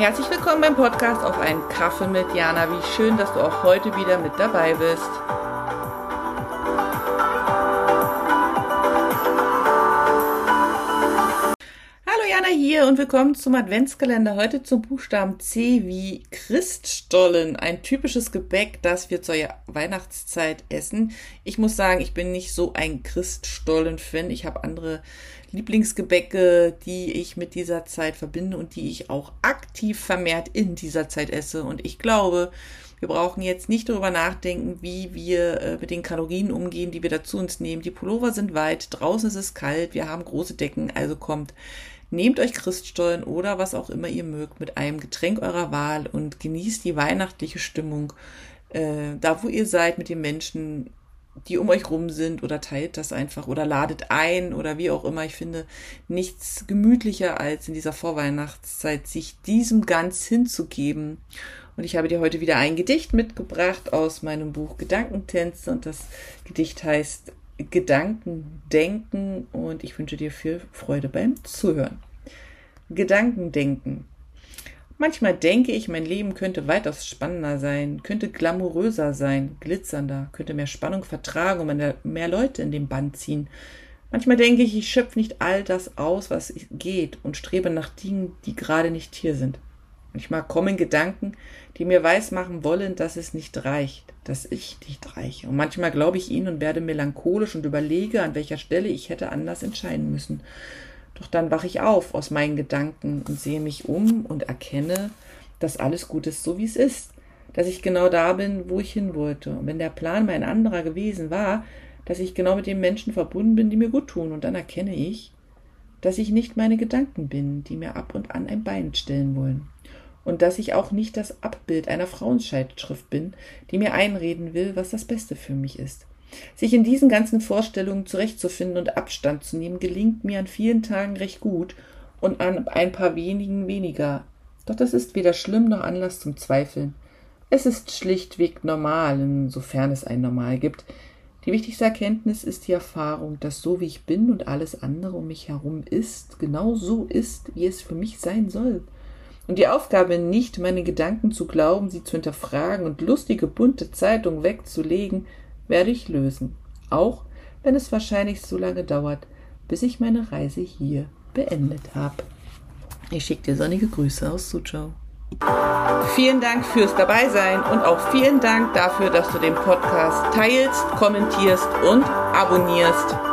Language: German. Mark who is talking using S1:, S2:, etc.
S1: Herzlich willkommen beim Podcast auf einen Kaffee mit Jana. Wie schön, dass du auch heute wieder mit dabei bist. Hier und willkommen zum Adventskalender. Heute zum Buchstaben C wie Christstollen. Ein typisches Gebäck, das wir zur Weihnachtszeit essen. Ich muss sagen, ich bin nicht so ein Christstollen-Fan. Ich habe andere Lieblingsgebäcke, die ich mit dieser Zeit verbinde und die ich auch aktiv vermehrt in dieser Zeit esse. Und ich glaube, wir brauchen jetzt nicht darüber nachdenken, wie wir äh, mit den Kalorien umgehen, die wir dazu uns nehmen. Die Pullover sind weit, draußen ist es kalt, wir haben große Decken, also kommt. Nehmt euch Christstollen oder was auch immer ihr mögt mit einem Getränk eurer Wahl und genießt die weihnachtliche Stimmung äh, da, wo ihr seid mit den Menschen, die um euch rum sind oder teilt das einfach oder ladet ein oder wie auch immer. Ich finde nichts gemütlicher als in dieser Vorweihnachtszeit sich diesem ganz hinzugeben. Und ich habe dir heute wieder ein Gedicht mitgebracht aus meinem Buch Gedankentänze und das Gedicht heißt Gedanken denken und ich wünsche dir viel Freude beim Zuhören. Gedanken denken. Manchmal denke ich, mein Leben könnte weitaus spannender sein, könnte glamouröser sein, glitzernder, könnte mehr Spannung vertragen und mehr Leute in den Band ziehen. Manchmal denke ich, ich schöpfe nicht all das aus, was geht und strebe nach Dingen, die gerade nicht hier sind. Manchmal kommen Gedanken, die mir weismachen wollen, dass es nicht reicht, dass ich nicht reiche. Und manchmal glaube ich ihnen und werde melancholisch und überlege, an welcher Stelle ich hätte anders entscheiden müssen. Doch dann wache ich auf aus meinen Gedanken und sehe mich um und erkenne, dass alles gut ist, so wie es ist, dass ich genau da bin, wo ich hin wollte. Und wenn der Plan mein anderer gewesen war, dass ich genau mit den Menschen verbunden bin, die mir gut tun, und dann erkenne ich, dass ich nicht meine Gedanken bin, die mir ab und an ein Bein stellen wollen. Und dass ich auch nicht das Abbild einer Frauenscheidschrift bin, die mir einreden will, was das Beste für mich ist. Sich in diesen ganzen Vorstellungen zurechtzufinden und Abstand zu nehmen, gelingt mir an vielen Tagen recht gut und an ein paar wenigen weniger. Doch das ist weder schlimm noch Anlass zum Zweifeln. Es ist schlichtweg normal, insofern es ein Normal gibt. Die wichtigste Erkenntnis ist die Erfahrung, dass so wie ich bin und alles andere um mich herum ist, genau so ist, wie es für mich sein soll. Und die Aufgabe nicht, meine Gedanken zu glauben, sie zu hinterfragen und lustige bunte Zeitung wegzulegen, werde ich lösen, auch wenn es wahrscheinlich so lange dauert, bis ich meine Reise hier beendet habe. Ich schicke dir sonnige Grüße aus Suzhou. Vielen Dank fürs Dabeisein und auch vielen Dank dafür, dass du den Podcast teilst, kommentierst und abonnierst.